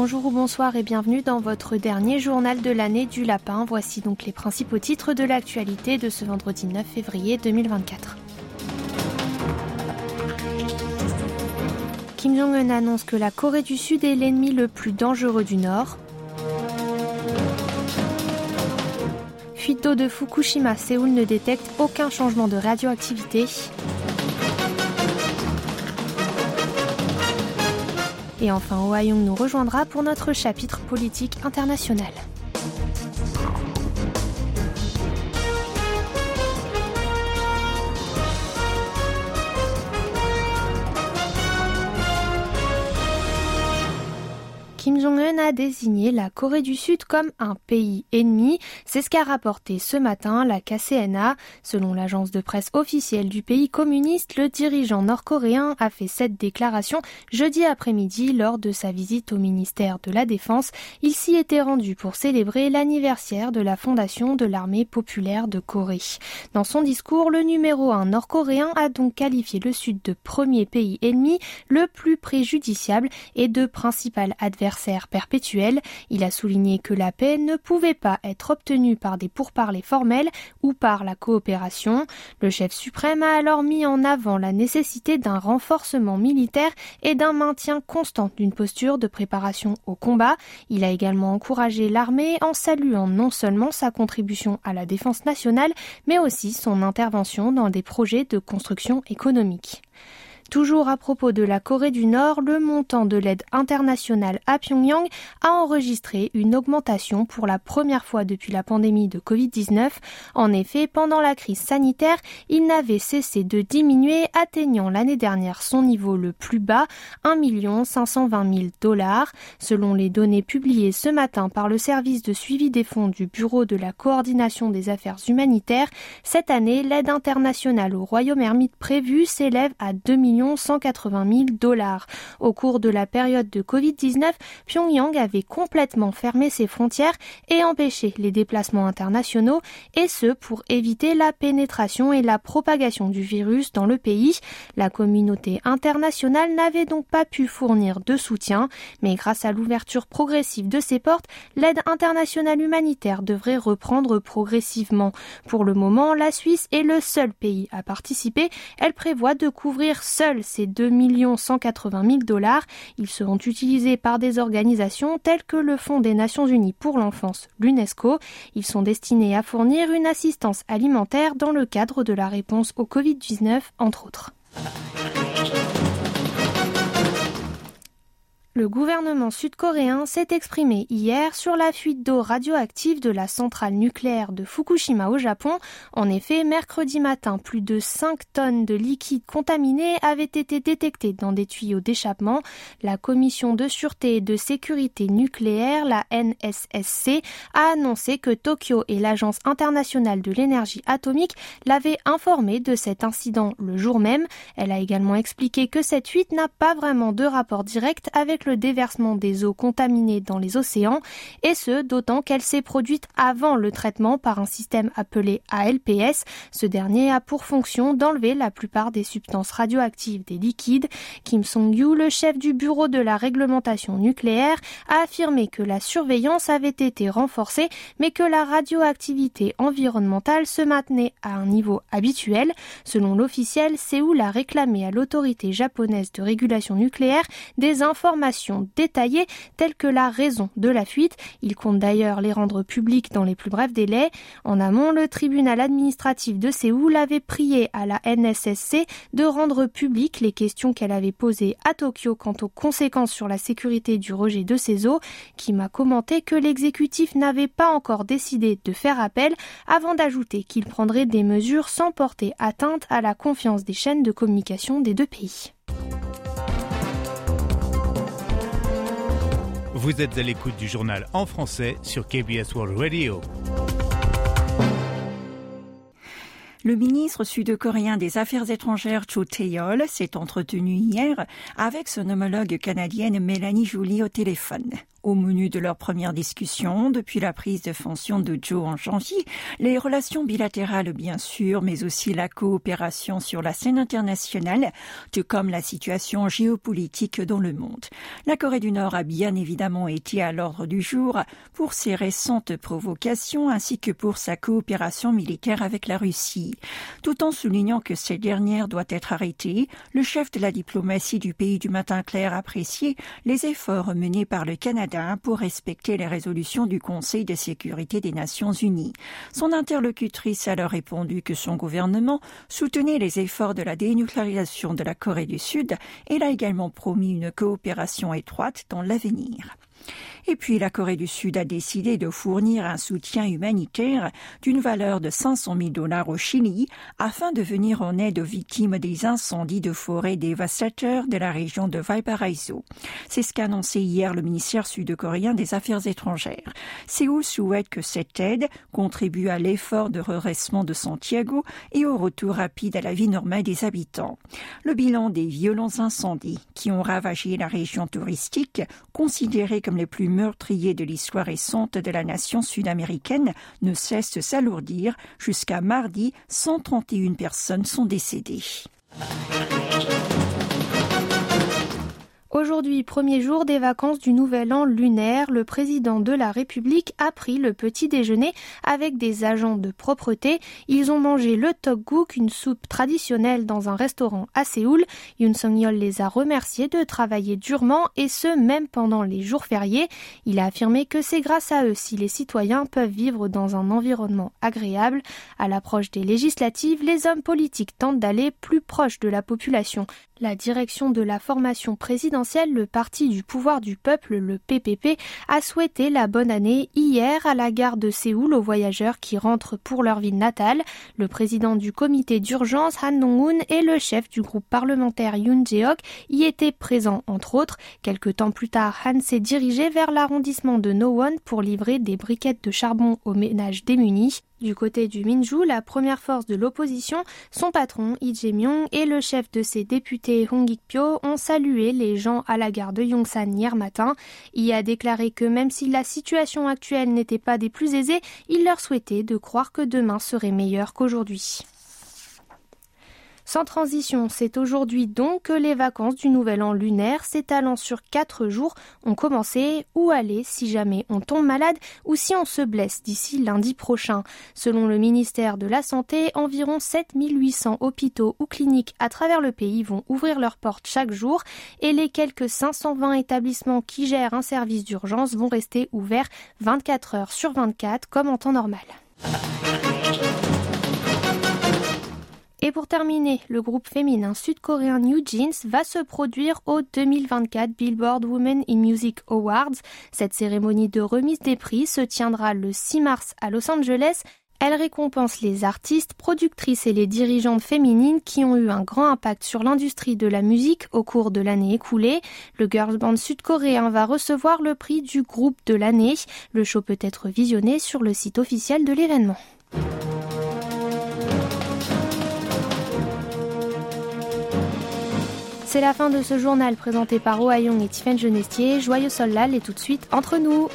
Bonjour ou bonsoir et bienvenue dans votre dernier journal de l'année du lapin. Voici donc les principaux titres de l'actualité de ce vendredi 9 février 2024. Kim Jong-un annonce que la Corée du Sud est l'ennemi le plus dangereux du Nord. Fuite d'eau de Fukushima, Séoul ne détecte aucun changement de radioactivité. Et enfin, Oh Young nous rejoindra pour notre chapitre politique international. Kim Jong-un a désigné la Corée du Sud comme un pays ennemi. C'est ce qu'a rapporté ce matin la KCNA. Selon l'agence de presse officielle du pays communiste, le dirigeant nord-coréen a fait cette déclaration jeudi après-midi lors de sa visite au ministère de la Défense. Il s'y était rendu pour célébrer l'anniversaire de la fondation de l'armée populaire de Corée. Dans son discours, le numéro 1 nord-coréen a donc qualifié le Sud de premier pays ennemi, le plus préjudiciable et de principal adversaire perpétuel. Il a souligné que la paix ne pouvait pas être obtenue par des pourparlers formels ou par la coopération. Le chef suprême a alors mis en avant la nécessité d'un renforcement militaire et d'un maintien constant d'une posture de préparation au combat. Il a également encouragé l'armée en saluant non seulement sa contribution à la défense nationale, mais aussi son intervention dans des projets de construction économique. Toujours à propos de la Corée du Nord, le montant de l'aide internationale à Pyongyang a enregistré une augmentation pour la première fois depuis la pandémie de Covid-19. En effet, pendant la crise sanitaire, il n'avait cessé de diminuer, atteignant l'année dernière son niveau le plus bas, 1 520 000 dollars. Selon les données publiées ce matin par le service de suivi des fonds du Bureau de la coordination des affaires humanitaires, cette année, l'aide internationale au Royaume ermite prévue s'élève à 2 millions 180 000 dollars. Au cours de la période de Covid-19, Pyongyang avait complètement fermé ses frontières et empêché les déplacements internationaux, et ce pour éviter la pénétration et la propagation du virus dans le pays. La communauté internationale n'avait donc pas pu fournir de soutien, mais grâce à l'ouverture progressive de ses portes, l'aide internationale humanitaire devrait reprendre progressivement. Pour le moment, la Suisse est le seul pays à participer. Elle prévoit de couvrir seule Seuls ces 2 180 000 dollars, ils seront utilisés par des organisations telles que le Fonds des Nations Unies pour l'enfance, l'UNESCO. Ils sont destinés à fournir une assistance alimentaire dans le cadre de la réponse au Covid-19, entre autres. Le gouvernement sud-coréen s'est exprimé hier sur la fuite d'eau radioactive de la centrale nucléaire de Fukushima au Japon. En effet, mercredi matin, plus de 5 tonnes de liquide contaminé avaient été détectées dans des tuyaux d'échappement. La Commission de sûreté et de sécurité nucléaire, la NSSC, a annoncé que Tokyo et l'Agence internationale de l'énergie atomique l'avaient informé de cet incident le jour même. Elle a également expliqué que cette fuite n'a pas vraiment de rapport direct avec le déversement des eaux contaminées dans les océans, et ce, d'autant qu'elle s'est produite avant le traitement par un système appelé ALPS. Ce dernier a pour fonction d'enlever la plupart des substances radioactives des liquides. Kim Song-yu, le chef du bureau de la réglementation nucléaire, a affirmé que la surveillance avait été renforcée, mais que la radioactivité environnementale se maintenait à un niveau habituel. Selon l'officiel, Séoul a réclamé à l'autorité japonaise de régulation nucléaire des informations détaillées telles que la raison de la fuite. Il compte d'ailleurs les rendre publiques dans les plus brefs délais. En amont, le tribunal administratif de Séoul avait prié à la NSSC de rendre publiques les questions qu'elle avait posées à Tokyo quant aux conséquences sur la sécurité du rejet de ces eaux, qui m'a commenté que l'exécutif n'avait pas encore décidé de faire appel avant d'ajouter qu'il prendrait des mesures sans porter atteinte à la confiance des chaînes de communication des deux pays. Vous êtes à l'écoute du journal en français sur KBS World Radio. Le ministre sud-coréen des Affaires étrangères Cho Tae-yol s'est entretenu hier avec son homologue canadienne Mélanie Joly au téléphone. Au menu de leur première discussion, depuis la prise de fonction de Joe en janvier, les relations bilatérales bien sûr, mais aussi la coopération sur la scène internationale, tout comme la situation géopolitique dans le monde. La Corée du Nord a bien évidemment été à l'ordre du jour pour ses récentes provocations ainsi que pour sa coopération militaire avec la Russie. Tout en soulignant que cette dernière doit être arrêtée, le chef de la diplomatie du pays du matin clair apprécié les efforts menés par le Canada pour respecter les résolutions du Conseil de sécurité des Nations Unies. Son interlocutrice a alors répondu que son gouvernement soutenait les efforts de la dénucléarisation de la Corée du Sud et a également promis une coopération étroite dans l'avenir. Et puis la Corée du Sud a décidé de fournir un soutien humanitaire d'une valeur de 500 000 dollars au Chili afin de venir en aide aux victimes des incendies de forêt dévastateurs de la région de Valparaiso. C'est ce qu'a annoncé hier le ministère sud-coréen des Affaires étrangères. Séoul souhaite que cette aide contribue à l'effort de redressement de Santiago et au retour rapide à la vie normale des habitants. Le bilan des violents incendies qui ont ravagé la région touristique, considérée comme les plus meurtriers de l'histoire récente de la nation sud-américaine ne cesse de s'alourdir. Jusqu'à mardi, 131 personnes sont décédées. Aujourd'hui, premier jour des vacances du Nouvel An lunaire, le président de la République a pris le petit déjeuner avec des agents de propreté. Ils ont mangé le tteokguk, une soupe traditionnelle dans un restaurant à Séoul. Yoon Song-yeol les a remerciés de travailler durement et ce, même pendant les jours fériés. Il a affirmé que c'est grâce à eux si les citoyens peuvent vivre dans un environnement agréable. À l'approche des législatives, les hommes politiques tentent d'aller plus proche de la population. La direction de la formation présidentielle, le parti du pouvoir du peuple, le PPP, a souhaité la bonne année hier à la gare de Séoul aux voyageurs qui rentrent pour leur ville natale. Le président du comité d'urgence, Han Dong-hoon, et le chef du groupe parlementaire Yoon Jae-ok y étaient présents, entre autres. Quelque temps plus tard, Han s'est dirigé vers l'arrondissement de Nowon pour livrer des briquettes de charbon aux ménages démunis. Du côté du Minju, la première force de l'opposition, son patron Lee Jae-myung et le chef de ses députés Hong Ik-pyo ont salué les gens à la gare de Yongsan hier matin. Il a déclaré que même si la situation actuelle n'était pas des plus aisées, il leur souhaitait de croire que demain serait meilleur qu'aujourd'hui. Sans transition, c'est aujourd'hui donc que les vacances du Nouvel An lunaire s'étalant sur quatre jours ont commencé. Où aller si jamais on tombe malade ou si on se blesse d'ici lundi prochain Selon le ministère de la Santé, environ 7800 hôpitaux ou cliniques à travers le pays vont ouvrir leurs portes chaque jour et les quelques 520 établissements qui gèrent un service d'urgence vont rester ouverts 24 heures sur 24 comme en temps normal. Et pour terminer, le groupe féminin sud-coréen New Jeans va se produire au 2024 Billboard Women in Music Awards. Cette cérémonie de remise des prix se tiendra le 6 mars à Los Angeles. Elle récompense les artistes, productrices et les dirigeantes féminines qui ont eu un grand impact sur l'industrie de la musique au cours de l'année écoulée. Le girls band sud-coréen va recevoir le prix du groupe de l'année. Le show peut être visionné sur le site officiel de l'événement. C'est la fin de ce journal présenté par Oh et Tiffaine Genestier. Joyeux Solal et tout de suite entre nous.